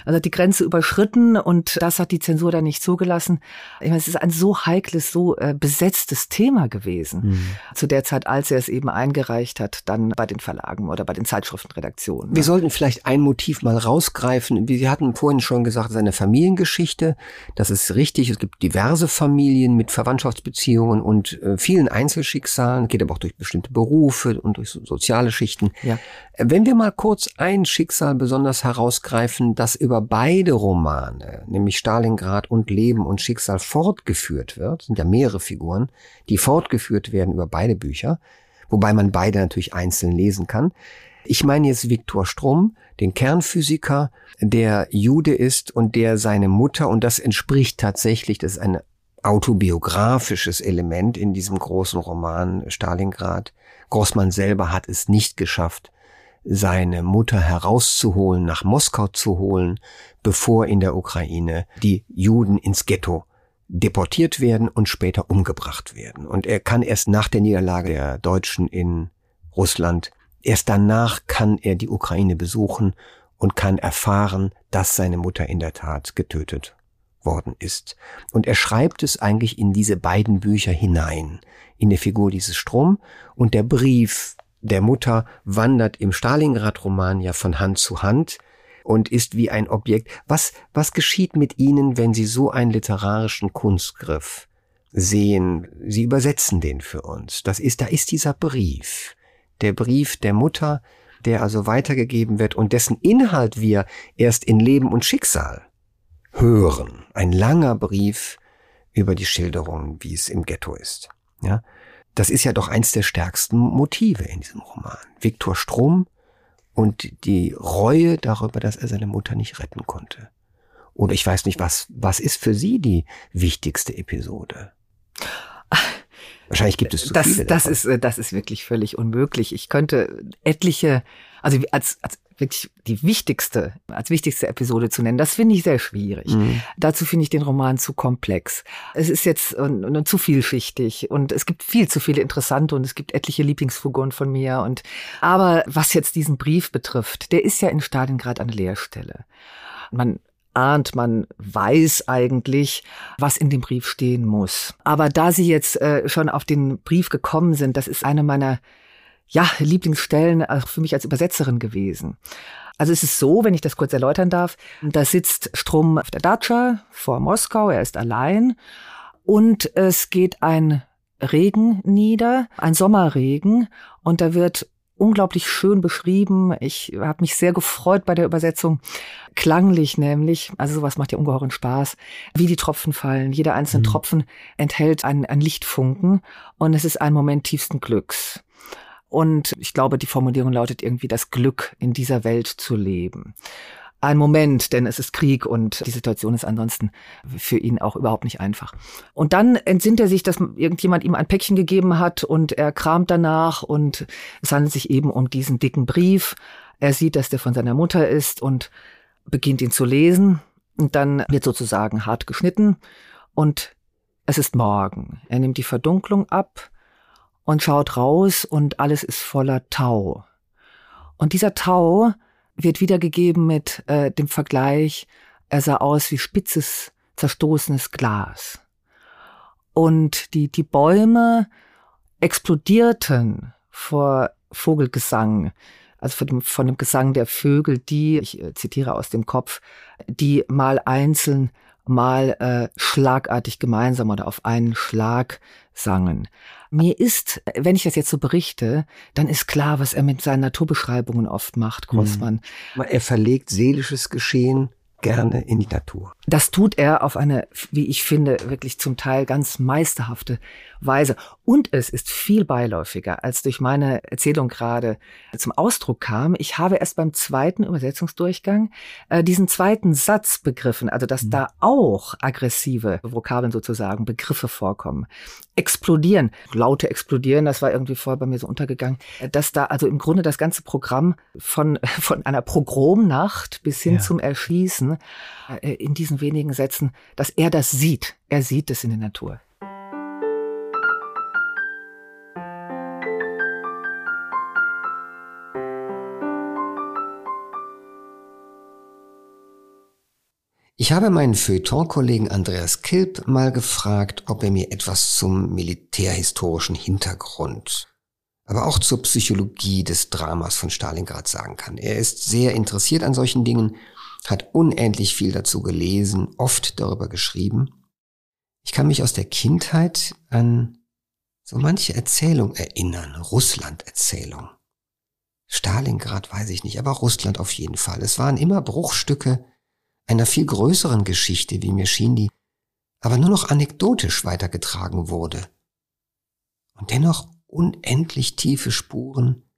Speaker 2: also die Grenze überschritten und das hat die Zensur dann nicht zugelassen. Ich meine, es ist ein so heikles, so äh, besetztes Thema gewesen mhm. zu der Zeit, als er es eben eingereicht hat, dann bei den Verlagen oder bei den Zeitschriftenredaktionen.
Speaker 1: Wir sollten vielleicht ein Motiv mal rausgreifen. Wir hatten vorhin schon gesagt, seine Familiengeschichte. Das ist richtig. Es gibt diverse Familien mit Verwandtschaftsbeziehungen und äh, vielen Einzelschicksalen. Geht aber auch durch bestimmte Berufe und durch so soziale Schichten. Ja. Wenn wir mal kurz ein Schicksal besonders heraus herausgreifen, das über beide Romane, nämlich Stalingrad und Leben und Schicksal fortgeführt wird. Sind ja mehrere Figuren, die fortgeführt werden über beide Bücher, wobei man beide natürlich einzeln lesen kann. Ich meine jetzt Viktor Strum, den Kernphysiker, der Jude ist und der seine Mutter, und das entspricht tatsächlich, das ist ein autobiografisches Element in diesem großen Roman Stalingrad. Grossmann selber hat es nicht geschafft, seine Mutter herauszuholen, nach Moskau zu holen, bevor in der Ukraine die Juden ins Ghetto deportiert werden und später umgebracht werden. Und er kann erst nach der Niederlage der Deutschen in Russland, erst danach kann er die Ukraine besuchen und kann erfahren, dass seine Mutter in der Tat getötet worden ist. Und er schreibt es eigentlich in diese beiden Bücher hinein, in der Figur dieses Strom und der Brief, der Mutter wandert im Stalingrad-Roman ja von Hand zu Hand und ist wie ein Objekt. Was, was geschieht mit Ihnen, wenn Sie so einen literarischen Kunstgriff sehen? Sie übersetzen den für uns. Das ist, da ist dieser Brief. Der Brief der Mutter, der also weitergegeben wird und dessen Inhalt wir erst in Leben und Schicksal hören. Ein langer Brief über die Schilderung, wie es im Ghetto ist. Ja. Das ist ja doch eins der stärksten Motive in diesem Roman. Viktor Strom und die Reue darüber, dass er seine Mutter nicht retten konnte. Oder ich weiß nicht, was, was ist für Sie die wichtigste Episode? Wahrscheinlich gibt es zu
Speaker 2: das,
Speaker 1: viele.
Speaker 2: Das ist, das ist wirklich völlig unmöglich. Ich könnte etliche, also als, als wirklich die wichtigste, als wichtigste Episode zu nennen, das finde ich sehr schwierig. Mhm. Dazu finde ich den Roman zu komplex. Es ist jetzt uh, zu vielschichtig und es gibt viel zu viele interessante und es gibt etliche Lieblingsfiguren von mir und, aber was jetzt diesen Brief betrifft, der ist ja in Stalingrad eine Leerstelle. Man ahnt, man weiß eigentlich, was in dem Brief stehen muss. Aber da Sie jetzt äh, schon auf den Brief gekommen sind, das ist eine meiner ja, Lieblingsstellen auch für mich als Übersetzerin gewesen. Also es ist so, wenn ich das kurz erläutern darf, da sitzt Strom auf der Datscha vor Moskau, er ist allein und es geht ein Regen nieder, ein Sommerregen und da wird unglaublich schön beschrieben. Ich habe mich sehr gefreut bei der Übersetzung. Klanglich nämlich, also sowas macht ja ungeheuren Spaß, wie die Tropfen fallen. Jeder einzelne mhm. Tropfen enthält einen, einen Lichtfunken und es ist ein Moment tiefsten Glücks. Und ich glaube, die Formulierung lautet irgendwie das Glück, in dieser Welt zu leben. Ein Moment, denn es ist Krieg und die Situation ist ansonsten für ihn auch überhaupt nicht einfach. Und dann entsinnt er sich, dass irgendjemand ihm ein Päckchen gegeben hat und er kramt danach und es handelt sich eben um diesen dicken Brief. Er sieht, dass der von seiner Mutter ist und beginnt ihn zu lesen und dann wird sozusagen hart geschnitten und es ist morgen. Er nimmt die Verdunklung ab und schaut raus und alles ist voller Tau. Und dieser Tau wird wiedergegeben mit äh, dem Vergleich, er sah aus wie spitzes, zerstoßenes Glas. Und die, die Bäume explodierten vor Vogelgesang, also von dem, von dem Gesang der Vögel, die, ich äh, zitiere aus dem Kopf, die mal einzeln, mal äh, schlagartig gemeinsam oder auf einen Schlag sangen. Mir ist, wenn ich das jetzt so berichte, dann ist klar, was er mit seinen Naturbeschreibungen oft macht, Grossmann.
Speaker 1: Er verlegt seelisches Geschehen gerne in die Natur.
Speaker 2: Das tut er auf eine, wie ich finde, wirklich zum Teil ganz meisterhafte Weise. Und es ist viel beiläufiger, als durch meine Erzählung gerade zum Ausdruck kam. Ich habe erst beim zweiten Übersetzungsdurchgang äh, diesen zweiten Satz begriffen, also dass mhm. da auch aggressive Vokabeln sozusagen, Begriffe vorkommen. Explodieren, Laute explodieren, das war irgendwie vorher bei mir so untergegangen, dass da also im Grunde das ganze Programm von, von einer Progromnacht bis hin ja. zum Erschließen äh, in diesen wenigen Sätzen, dass er das sieht. Er sieht es in der Natur.
Speaker 1: Ich habe meinen Feuilleton-Kollegen Andreas Kilp mal gefragt, ob er mir etwas zum militärhistorischen Hintergrund, aber auch zur Psychologie des Dramas von Stalingrad sagen kann. Er ist sehr interessiert an solchen Dingen, hat unendlich viel dazu gelesen, oft darüber geschrieben. Ich kann mich aus der Kindheit an so manche Erzählung erinnern, Russland-Erzählung. Stalingrad weiß ich nicht, aber Russland auf jeden Fall. Es waren immer Bruchstücke einer viel größeren Geschichte, wie mir schien, die aber nur noch anekdotisch weitergetragen wurde und dennoch unendlich tiefe Spuren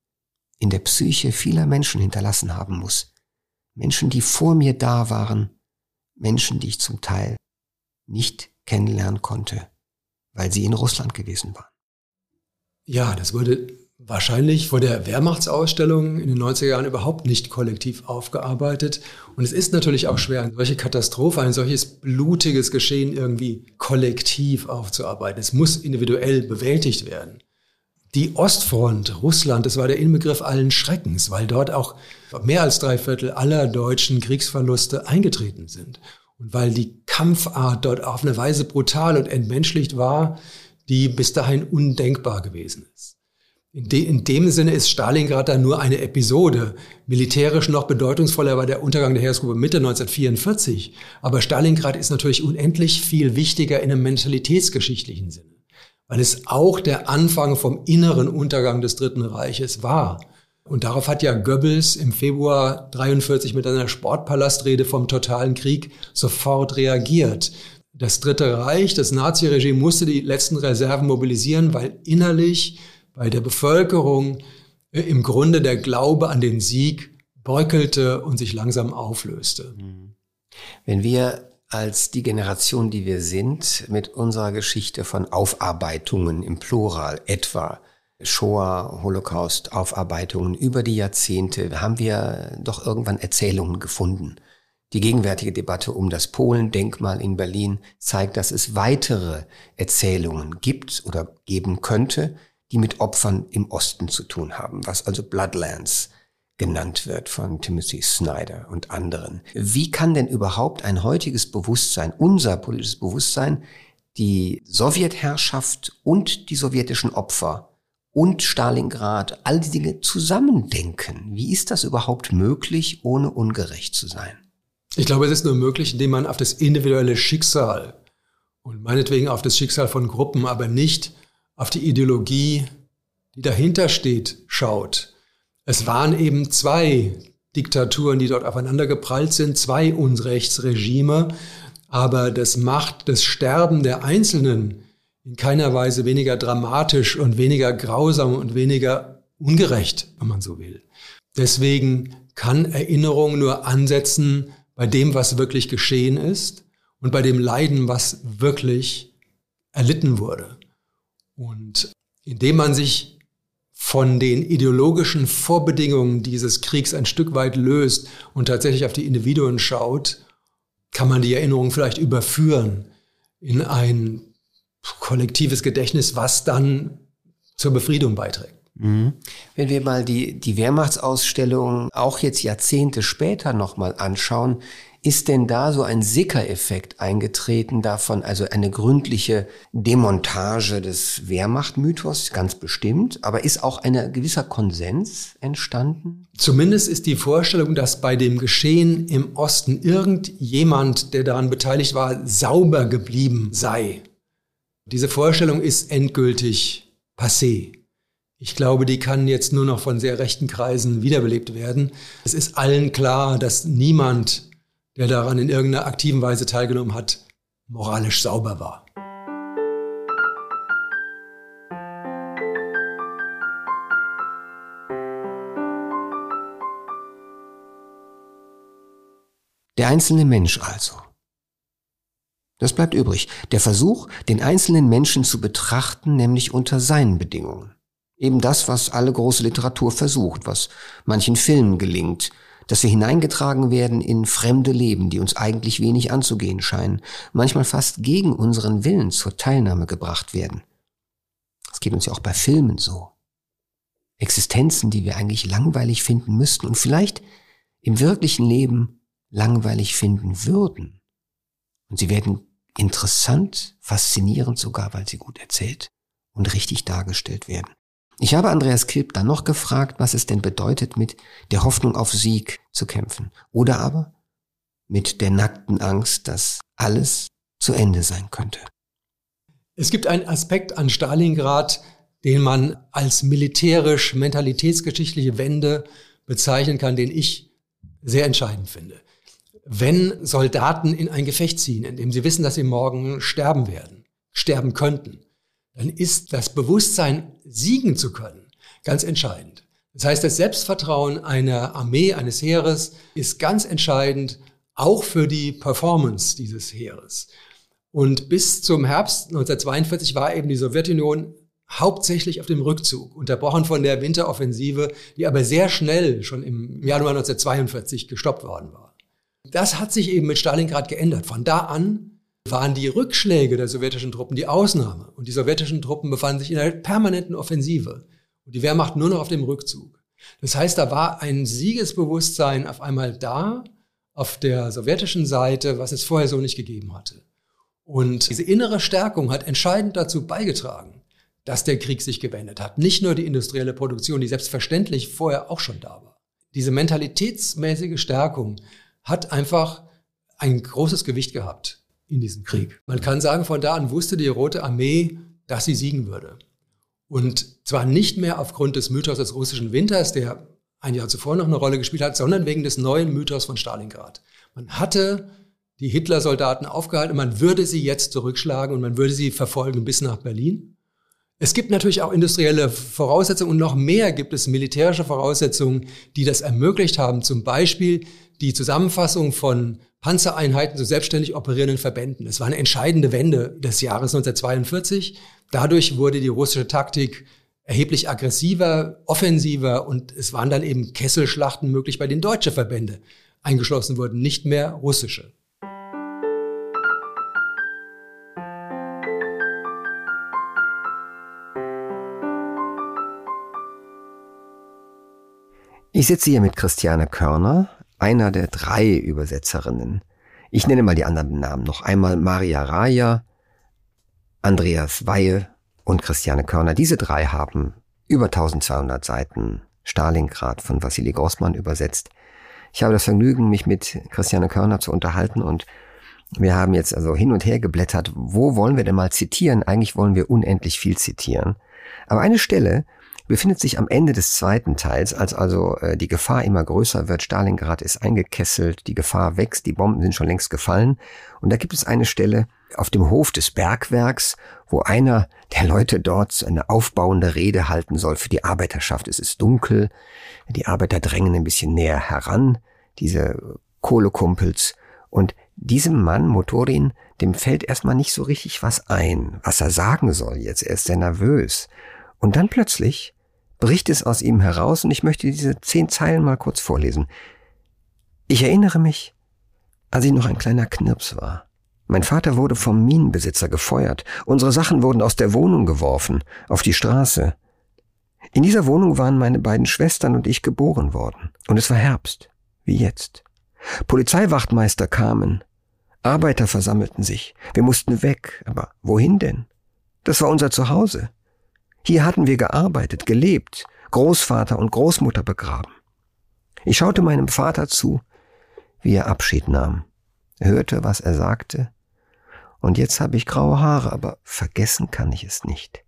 Speaker 1: in der Psyche vieler Menschen hinterlassen haben muss. Menschen, die vor mir da waren, Menschen, die ich zum Teil nicht kennenlernen konnte, weil sie in Russland gewesen waren.
Speaker 3: Ja, das wurde wahrscheinlich vor der Wehrmachtsausstellung in den 90er Jahren überhaupt nicht kollektiv aufgearbeitet. Und es ist natürlich auch schwer, eine solche Katastrophe, ein solches blutiges Geschehen irgendwie kollektiv aufzuarbeiten. Es muss individuell bewältigt werden. Die Ostfront, Russland, das war der Inbegriff allen Schreckens, weil dort auch mehr als drei Viertel aller deutschen Kriegsverluste eingetreten sind. Und weil die Kampfart dort auf eine Weise brutal und entmenschlicht war, die bis dahin undenkbar gewesen ist. In, de, in, dem Sinne ist Stalingrad da nur eine Episode. Militärisch noch bedeutungsvoller war der Untergang der Heeresgruppe Mitte 1944. Aber Stalingrad ist natürlich unendlich viel wichtiger in einem mentalitätsgeschichtlichen Sinne, weil es auch der Anfang vom inneren Untergang des Dritten Reiches war. Und darauf hat ja Goebbels im Februar 43 mit einer Sportpalastrede vom totalen Krieg sofort reagiert. Das Dritte Reich, das Naziregime musste die letzten Reserven mobilisieren, weil innerlich bei der Bevölkerung äh, im Grunde der Glaube an den Sieg bröckelte und sich langsam auflöste.
Speaker 1: Wenn wir als die Generation, die wir sind, mit unserer Geschichte von Aufarbeitungen im Plural, etwa Shoah, Holocaust, Aufarbeitungen über die Jahrzehnte, haben wir doch irgendwann Erzählungen gefunden. Die gegenwärtige Debatte um das Polendenkmal in Berlin zeigt, dass es weitere Erzählungen gibt oder geben könnte, die mit Opfern im Osten zu tun haben, was also Bloodlands genannt wird von Timothy Snyder und anderen. Wie kann denn überhaupt ein heutiges Bewusstsein, unser politisches Bewusstsein, die Sowjetherrschaft und die sowjetischen Opfer und Stalingrad, all die Dinge zusammendenken? Wie ist das überhaupt möglich, ohne ungerecht zu sein?
Speaker 3: Ich glaube, es ist nur möglich, indem man auf das individuelle Schicksal und meinetwegen auf das Schicksal von Gruppen, aber nicht auf die Ideologie, die dahinter steht, schaut. Es waren eben zwei Diktaturen, die dort aufeinander geprallt sind, zwei Unrechtsregime, aber das macht das Sterben der Einzelnen in keiner Weise weniger dramatisch und weniger grausam und weniger ungerecht, wenn man so will. Deswegen kann Erinnerung nur ansetzen bei dem, was wirklich geschehen ist und bei dem Leiden, was wirklich erlitten wurde. Und indem man sich von den ideologischen Vorbedingungen dieses Kriegs ein Stück weit löst und tatsächlich auf die Individuen schaut, kann man die Erinnerung vielleicht überführen in ein kollektives Gedächtnis, was dann zur Befriedung beiträgt.
Speaker 1: Mhm. Wenn wir mal die, die Wehrmachtsausstellung auch jetzt Jahrzehnte später nochmal anschauen, ist denn da so ein Sickereffekt eingetreten davon, also eine gründliche Demontage des Wehrmachtmythos, ganz bestimmt, aber ist auch ein gewisser Konsens entstanden?
Speaker 3: Zumindest ist die Vorstellung, dass bei dem Geschehen im Osten irgendjemand, der daran beteiligt war, sauber geblieben sei. Diese Vorstellung ist endgültig passé. Ich glaube, die kann jetzt nur noch von sehr rechten Kreisen wiederbelebt werden. Es ist allen klar, dass niemand der daran in irgendeiner aktiven Weise teilgenommen hat, moralisch sauber war.
Speaker 1: Der einzelne Mensch also. Das bleibt übrig. Der Versuch, den einzelnen Menschen zu betrachten, nämlich unter seinen Bedingungen. Eben das, was alle große Literatur versucht, was manchen Filmen gelingt, dass wir hineingetragen werden in fremde Leben, die uns eigentlich wenig anzugehen scheinen, manchmal fast gegen unseren Willen zur Teilnahme gebracht werden. Das geht uns ja auch bei Filmen so. Existenzen, die wir eigentlich langweilig finden müssten und vielleicht im wirklichen Leben langweilig finden würden. Und sie werden interessant, faszinierend sogar, weil sie gut erzählt und richtig dargestellt werden. Ich habe Andreas Kilp dann noch gefragt, was es denn bedeutet, mit der Hoffnung auf Sieg zu kämpfen. Oder aber mit der nackten Angst, dass alles zu Ende sein könnte.
Speaker 3: Es gibt einen Aspekt an Stalingrad, den man als militärisch mentalitätsgeschichtliche Wende bezeichnen kann, den ich sehr entscheidend finde. Wenn Soldaten in ein Gefecht ziehen, in dem sie wissen, dass sie morgen sterben werden, sterben könnten, dann ist das Bewusstsein, siegen zu können, ganz entscheidend. Das heißt, das Selbstvertrauen einer Armee, eines Heeres ist ganz entscheidend, auch für die Performance dieses Heeres. Und bis zum Herbst 1942 war eben die Sowjetunion hauptsächlich auf dem Rückzug, unterbrochen von der Winteroffensive, die aber sehr schnell schon im Januar 1942 gestoppt worden war. Das hat sich eben mit Stalingrad geändert. Von da an waren die Rückschläge der sowjetischen Truppen die Ausnahme. Und die sowjetischen Truppen befanden sich in einer permanenten Offensive. Und die Wehrmacht nur noch auf dem Rückzug. Das heißt, da war ein Siegesbewusstsein auf einmal da, auf der sowjetischen Seite, was es vorher so nicht gegeben hatte. Und diese innere Stärkung hat entscheidend dazu beigetragen, dass der Krieg sich gewendet hat. Nicht nur die industrielle Produktion, die selbstverständlich vorher auch schon da war. Diese mentalitätsmäßige Stärkung hat einfach ein großes Gewicht gehabt in diesem Krieg. Man kann sagen, von da an wusste die Rote Armee, dass sie siegen würde. Und zwar nicht mehr aufgrund des Mythos des russischen Winters, der ein Jahr zuvor noch eine Rolle gespielt hat, sondern wegen des neuen Mythos von Stalingrad. Man hatte die Hitler-Soldaten aufgehalten, man würde sie jetzt zurückschlagen und man würde sie verfolgen bis nach Berlin. Es gibt natürlich auch industrielle Voraussetzungen und noch mehr gibt es militärische Voraussetzungen, die das ermöglicht haben. Zum Beispiel die Zusammenfassung von Panzereinheiten zu selbstständig operierenden Verbänden. Es war eine entscheidende Wende des Jahres 1942. Dadurch wurde die russische Taktik erheblich aggressiver, offensiver und es waren dann eben Kesselschlachten möglich, bei denen deutsche Verbände eingeschlossen wurden, nicht mehr russische.
Speaker 1: Ich sitze hier mit Christiane Körner, einer der drei Übersetzerinnen. Ich nenne mal die anderen Namen noch einmal Maria Raja, Andreas Weihe und Christiane Körner. Diese drei haben über 1200 Seiten Stalingrad von Wassili Grossmann übersetzt. Ich habe das Vergnügen, mich mit Christiane Körner zu unterhalten und wir haben jetzt also hin und her geblättert. Wo wollen wir denn mal zitieren? Eigentlich wollen wir unendlich viel zitieren. Aber eine Stelle, befindet sich am Ende des zweiten Teils, als also äh, die Gefahr immer größer wird. Stalingrad ist eingekesselt, die Gefahr wächst, die Bomben sind schon längst gefallen. Und da gibt es eine Stelle auf dem Hof des Bergwerks, wo einer der Leute dort eine aufbauende Rede halten soll für die Arbeiterschaft. Es ist dunkel, die Arbeiter drängen ein bisschen näher heran, diese Kohlekumpels. Und diesem Mann, Motorin, dem fällt erstmal nicht so richtig was ein, was er sagen soll jetzt. Er ist sehr nervös. Und dann plötzlich bricht es aus ihm heraus und ich möchte diese zehn Zeilen mal kurz vorlesen. Ich erinnere mich, als ich noch ein kleiner Knirps war. Mein Vater wurde vom Minenbesitzer gefeuert. Unsere Sachen wurden aus der Wohnung geworfen, auf die Straße. In dieser Wohnung waren meine beiden Schwestern und ich geboren worden. Und es war Herbst, wie jetzt. Polizeiwachtmeister kamen. Arbeiter versammelten sich. Wir mussten weg. Aber wohin denn? Das war unser Zuhause. Hier hatten wir gearbeitet, gelebt, Großvater und Großmutter begraben. Ich schaute meinem Vater zu, wie er Abschied nahm, hörte, was er sagte, und jetzt habe ich graue Haare, aber vergessen kann ich es nicht.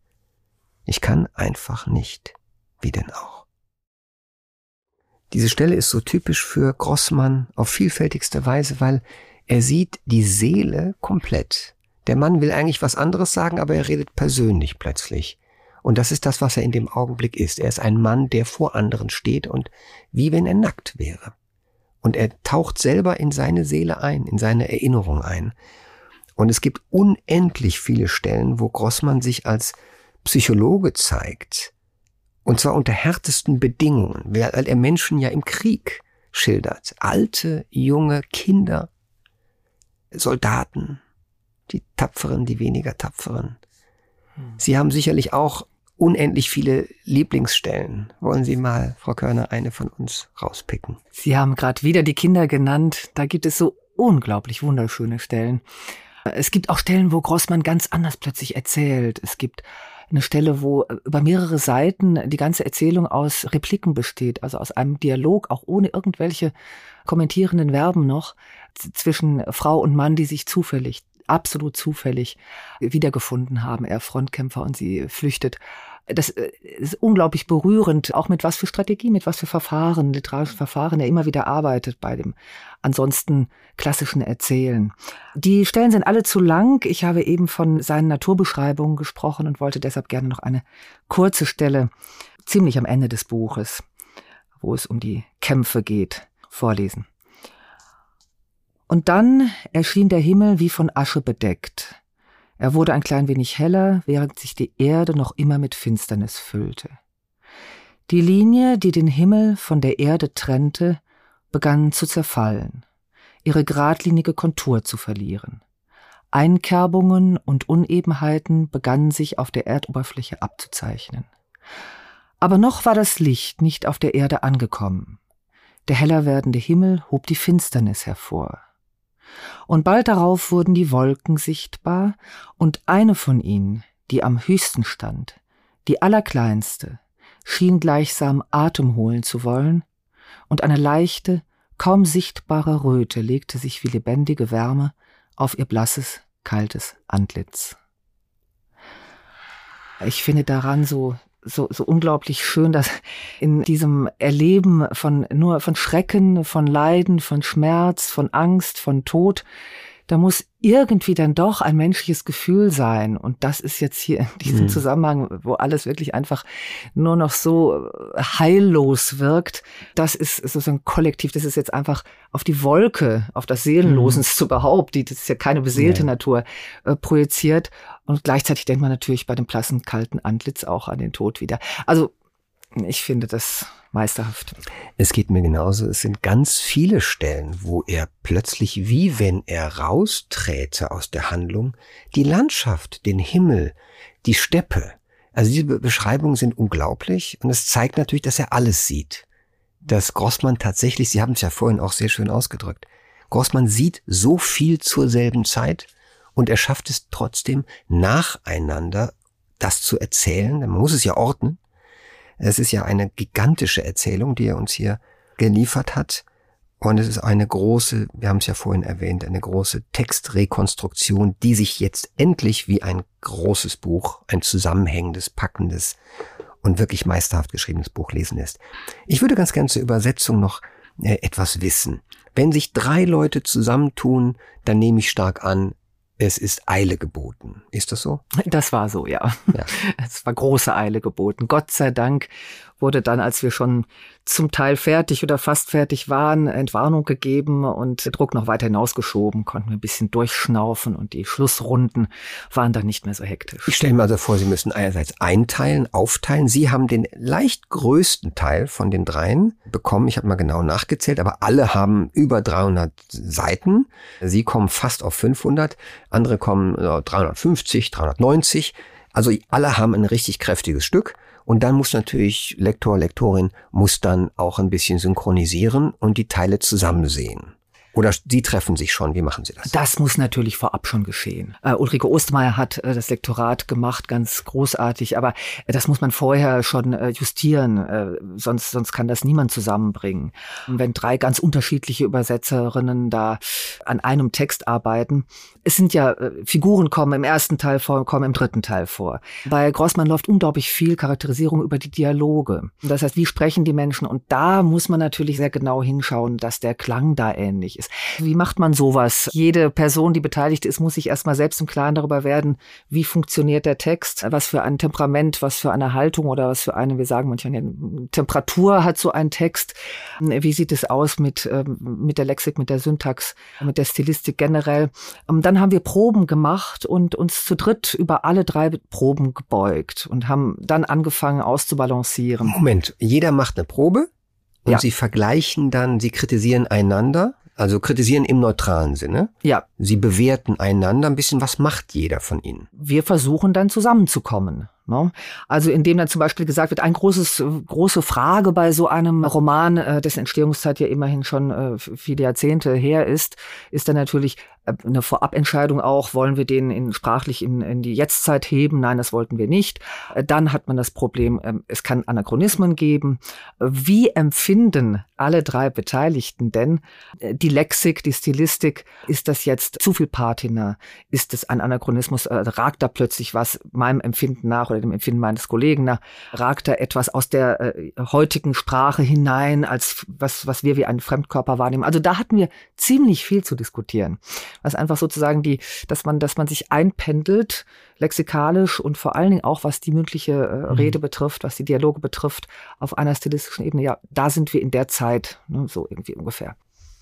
Speaker 1: Ich kann einfach nicht, wie denn auch. Diese Stelle ist so typisch für Grossmann auf vielfältigste Weise, weil er sieht die Seele komplett. Der Mann will eigentlich was anderes sagen, aber er redet persönlich plötzlich. Und das ist das, was er in dem Augenblick ist. Er ist ein Mann, der vor anderen steht und wie wenn er nackt wäre. Und er taucht selber in seine Seele ein, in seine Erinnerung ein. Und es gibt unendlich viele Stellen, wo Grossmann sich als Psychologe zeigt. Und zwar unter härtesten Bedingungen, weil er Menschen ja im Krieg schildert. Alte, junge, Kinder, Soldaten, die Tapferen, die weniger Tapferen. Sie haben sicherlich auch unendlich viele Lieblingsstellen. Wollen Sie mal, Frau Körner, eine von uns rauspicken?
Speaker 2: Sie haben gerade wieder die Kinder genannt. Da gibt es so unglaublich wunderschöne Stellen. Es gibt auch Stellen, wo Grossmann ganz anders plötzlich erzählt. Es gibt eine Stelle, wo über mehrere Seiten die ganze Erzählung aus Repliken besteht, also aus einem Dialog, auch ohne irgendwelche kommentierenden Verben noch, zwischen Frau und Mann, die sich zufällig absolut zufällig wiedergefunden haben. Er Frontkämpfer und sie flüchtet. Das äh, ist unglaublich berührend, auch mit was für Strategie, mit was für Verfahren, literarischen Verfahren er immer wieder arbeitet bei dem ansonsten klassischen Erzählen. Die Stellen sind alle zu lang. Ich habe eben von seinen Naturbeschreibungen gesprochen und wollte deshalb gerne noch eine kurze Stelle ziemlich am Ende des Buches, wo es um die Kämpfe geht, vorlesen. Und dann erschien der Himmel wie von Asche bedeckt. Er wurde ein klein wenig heller, während sich die Erde noch immer mit Finsternis füllte. Die Linie, die den Himmel von der Erde trennte, begann zu zerfallen, ihre geradlinige Kontur zu verlieren. Einkerbungen und Unebenheiten begannen sich auf der Erdoberfläche abzuzeichnen. Aber noch war das Licht nicht auf der Erde angekommen. Der heller werdende Himmel hob die Finsternis hervor und bald darauf wurden die Wolken sichtbar, und eine von ihnen, die am höchsten stand, die allerkleinste, schien gleichsam Atem holen zu wollen, und eine leichte, kaum sichtbare Röte legte sich wie lebendige Wärme auf ihr blasses, kaltes Antlitz. Ich finde daran so so, so unglaublich schön, dass in diesem Erleben von nur von Schrecken, von Leiden, von Schmerz, von Angst, von Tod, da muss irgendwie dann doch ein menschliches Gefühl sein. Und das ist jetzt hier in diesem mhm. Zusammenhang, wo alles wirklich einfach nur noch so heillos wirkt. Das ist sozusagen kollektiv. Das ist jetzt einfach auf die Wolke, auf das Seelenlosens mhm. überhaupt, die, das ist ja keine beseelte ja. Natur, äh, projiziert. Und gleichzeitig denkt man natürlich bei dem blassen, kalten Antlitz auch an den Tod wieder. Also ich finde das meisterhaft.
Speaker 1: Es geht mir genauso. Es sind ganz viele Stellen, wo er plötzlich, wie wenn er rausträte aus der Handlung, die Landschaft, den Himmel, die Steppe. Also diese Beschreibungen sind unglaublich und es zeigt natürlich, dass er alles sieht. Dass Grossmann tatsächlich, Sie haben es ja vorhin auch sehr schön ausgedrückt, Grossmann sieht so viel zur selben Zeit und er schafft es trotzdem nacheinander, das zu erzählen. Man muss es ja ordnen es ist ja eine gigantische Erzählung, die er uns hier geliefert hat. Und es ist eine große, wir haben es ja vorhin erwähnt, eine große Textrekonstruktion, die sich jetzt endlich wie ein großes Buch, ein zusammenhängendes, packendes und wirklich meisterhaft geschriebenes Buch lesen lässt. Ich würde ganz gern zur Übersetzung noch äh, etwas wissen. Wenn sich drei Leute zusammentun, dann nehme ich stark an, es ist Eile geboten. Ist das so?
Speaker 2: Das war so, ja. ja. Es war große Eile geboten. Gott sei Dank wurde dann, als wir schon zum Teil fertig oder fast fertig waren, Entwarnung gegeben und der Druck noch weiter hinausgeschoben, konnten wir ein bisschen durchschnaufen und die Schlussrunden waren dann nicht mehr so hektisch.
Speaker 1: Ich stelle mir also vor, Sie müssen einerseits einteilen, aufteilen. Sie haben den leicht größten Teil von den dreien bekommen. Ich habe mal genau nachgezählt, aber alle haben über 300 Seiten. Sie kommen fast auf 500, andere kommen 350, 390. Also alle haben ein richtig kräftiges Stück Und dann muss natürlich Lektor, Lektorin muss dann auch ein bisschen synchronisieren und die Teile zusammen sehen. Oder Sie treffen sich schon. Wie machen Sie das?
Speaker 2: Das muss natürlich vorab schon geschehen. Uh, Ulrike Ostmeier hat uh, das Lektorat gemacht, ganz großartig. Aber uh, das muss man vorher schon äh, justieren. sonst, sonst kann das niemand zusammenbringen. Und wenn drei ganz unterschiedliche Übersetzerinnen da an einem Text arbeiten, es sind ja Figuren kommen im ersten Teil vor, kommen im dritten Teil vor. Bei Grossmann läuft unglaublich viel Charakterisierung über die Dialoge. Das heißt, wie sprechen die Menschen? Und da muss man natürlich sehr genau hinschauen, dass der Klang da ähnlich ist ist. Wie macht man sowas? Jede Person, die beteiligt ist, muss sich erstmal selbst im Klaren darüber werden, wie funktioniert der Text, was für ein Temperament, was für eine Haltung oder was für eine, wir sagen manchmal, Temperatur hat so ein Text. Wie sieht es aus mit, ähm, mit der Lexik, mit der Syntax, mit der Stilistik generell? Ähm, dann haben wir Proben gemacht und uns zu dritt über alle drei Proben gebeugt und haben dann angefangen auszubalancieren.
Speaker 1: Moment, jeder macht eine Probe? Und ja. sie vergleichen dann, sie kritisieren einander also kritisieren im neutralen Sinne.
Speaker 2: Ja.
Speaker 1: Sie bewerten einander ein bisschen. Was macht jeder von ihnen?
Speaker 2: Wir versuchen dann zusammenzukommen. Ne? Also indem dann zum Beispiel gesagt wird, ein großes, große Frage bei so einem Roman, äh, dessen Entstehungszeit ja immerhin schon äh, viele Jahrzehnte her ist, ist dann natürlich äh, eine Vorabentscheidung auch, wollen wir den in, sprachlich in, in die Jetztzeit heben? Nein, das wollten wir nicht. Dann hat man das Problem, ähm, es kann Anachronismen geben. Wie empfinden alle drei Beteiligten denn die Lexik, die Stilistik? Ist das jetzt zu viel Patina? Ist es ein Anachronismus? Ragt da plötzlich was meinem Empfinden nach oder dem Empfinden meines Kollegen nach, ragt da etwas aus der äh, heutigen Sprache hinein, als was, was wir wie einen Fremdkörper wahrnehmen. Also da hatten wir ziemlich viel zu diskutieren. Was einfach sozusagen die, dass man, dass man sich einpendelt, lexikalisch und vor allen Dingen auch, was die mündliche äh, mhm. Rede betrifft, was die Dialoge betrifft, auf einer stilistischen Ebene. Ja, da sind wir in der Zeit, ne, so irgendwie ungefähr.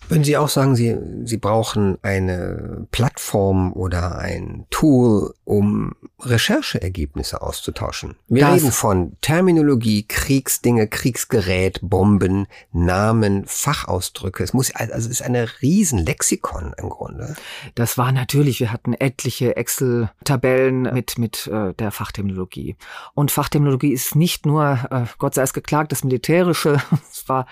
Speaker 1: Würden Sie auch sagen, Sie, Sie brauchen eine Plattform oder ein Tool, um Rechercheergebnisse auszutauschen? Wir das reden von Terminologie, Kriegsdinge, Kriegsgerät, Bomben, Namen, Fachausdrücke. Es muss, also es ist eine riesen Lexikon im Grunde.
Speaker 2: Das war natürlich, wir hatten etliche Excel-Tabellen mit, mit äh, der Fachterminologie. Und Fachterminologie ist nicht nur, äh, Gott sei es geklagt, das Militärische. Es war,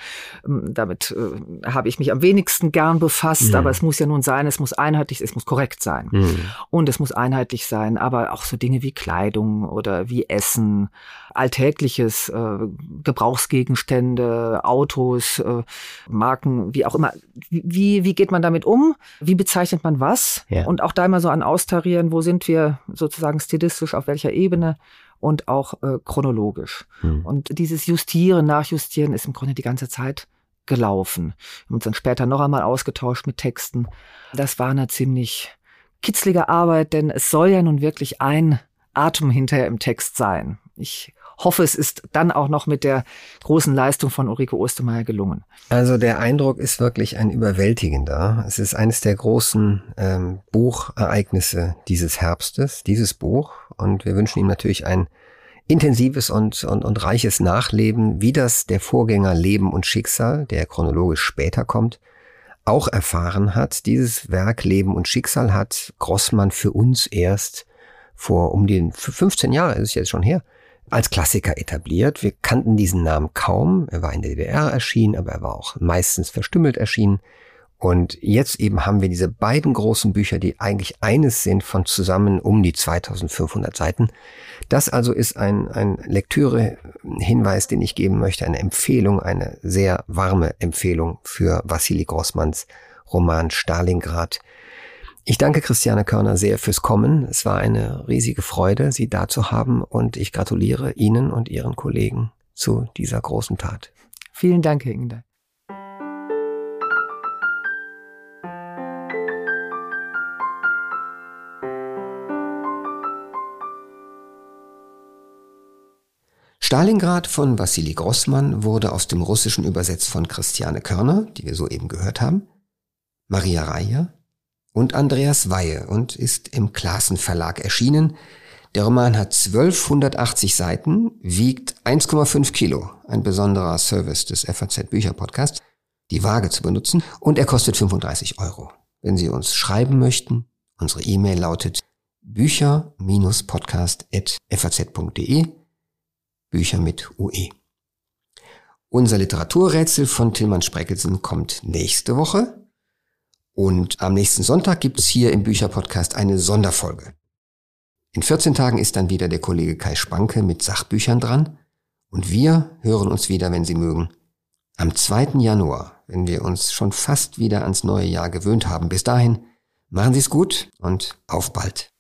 Speaker 2: äh, damit äh, habe ich mich am wenigsten wenigsten gern befasst, mhm. aber es muss ja nun sein, es muss einheitlich, es muss korrekt sein. Mhm. Und es muss einheitlich sein, aber auch so Dinge wie Kleidung oder wie Essen, alltägliches, äh, Gebrauchsgegenstände, Autos, äh, Marken, wie auch immer. Wie, wie geht man damit um? Wie bezeichnet man was? Ja. Und auch da immer so an austarieren, wo sind wir sozusagen stilistisch, auf welcher Ebene? und auch äh, chronologisch. Hm. Und dieses Justieren, Nachjustieren ist im Grunde die ganze Zeit gelaufen. Wir haben uns dann später noch einmal ausgetauscht mit Texten. Das war eine ziemlich kitzlige Arbeit, denn es soll ja nun wirklich ein Atem hinterher im Text sein. Ich hoffe, es ist dann auch noch mit der großen Leistung von Ulrike Ostermeier gelungen.
Speaker 1: Also der Eindruck ist wirklich ein überwältigender. Es ist eines der großen ähm, Buchereignisse dieses Herbstes, dieses Buch. Und wir wünschen ihm natürlich ein intensives und, und, und reiches Nachleben, wie das der Vorgänger Leben und Schicksal, der chronologisch später kommt, auch erfahren hat. Dieses Werk Leben und Schicksal hat Grossmann für uns erst vor um den 15 Jahre, ist es jetzt schon her, als Klassiker etabliert. Wir kannten diesen Namen kaum. Er war in der DDR erschienen, aber er war auch meistens verstümmelt erschienen. Und jetzt eben haben wir diese beiden großen Bücher, die eigentlich eines sind von zusammen um die 2500 Seiten. Das also ist ein, ein Lektüre-Hinweis, den ich geben möchte, eine Empfehlung, eine sehr warme Empfehlung für Wassili Grossmanns Roman Stalingrad. Ich danke Christiane Körner sehr fürs Kommen. Es war eine riesige Freude, Sie da zu haben und ich gratuliere Ihnen und Ihren Kollegen zu dieser großen Tat.
Speaker 2: Vielen Dank, Herr Ingler.
Speaker 1: Stalingrad von Wassili Grossmann wurde aus dem Russischen übersetzt von Christiane Körner, die wir soeben gehört haben, Maria Reihe und Andreas Weihe und ist im Klassenverlag erschienen. Der Roman hat 1280 Seiten, wiegt 1,5 Kilo, ein besonderer Service des FAZ Bücherpodcasts, die Waage zu benutzen, und er kostet 35 Euro. Wenn Sie uns schreiben möchten, unsere E-Mail lautet bücher-podcast.faz.de Bücher mit UE. Unser Literaturrätsel von Tilman Spreckelsen kommt nächste Woche. Und am nächsten Sonntag gibt's hier im Bücherpodcast eine Sonderfolge. In 14 Tagen ist dann wieder der Kollege Kai Spanke mit Sachbüchern dran. Und wir hören uns wieder, wenn Sie mögen, am 2. Januar, wenn wir uns schon fast wieder ans neue Jahr gewöhnt haben. Bis dahin, machen Sie es gut und auf bald.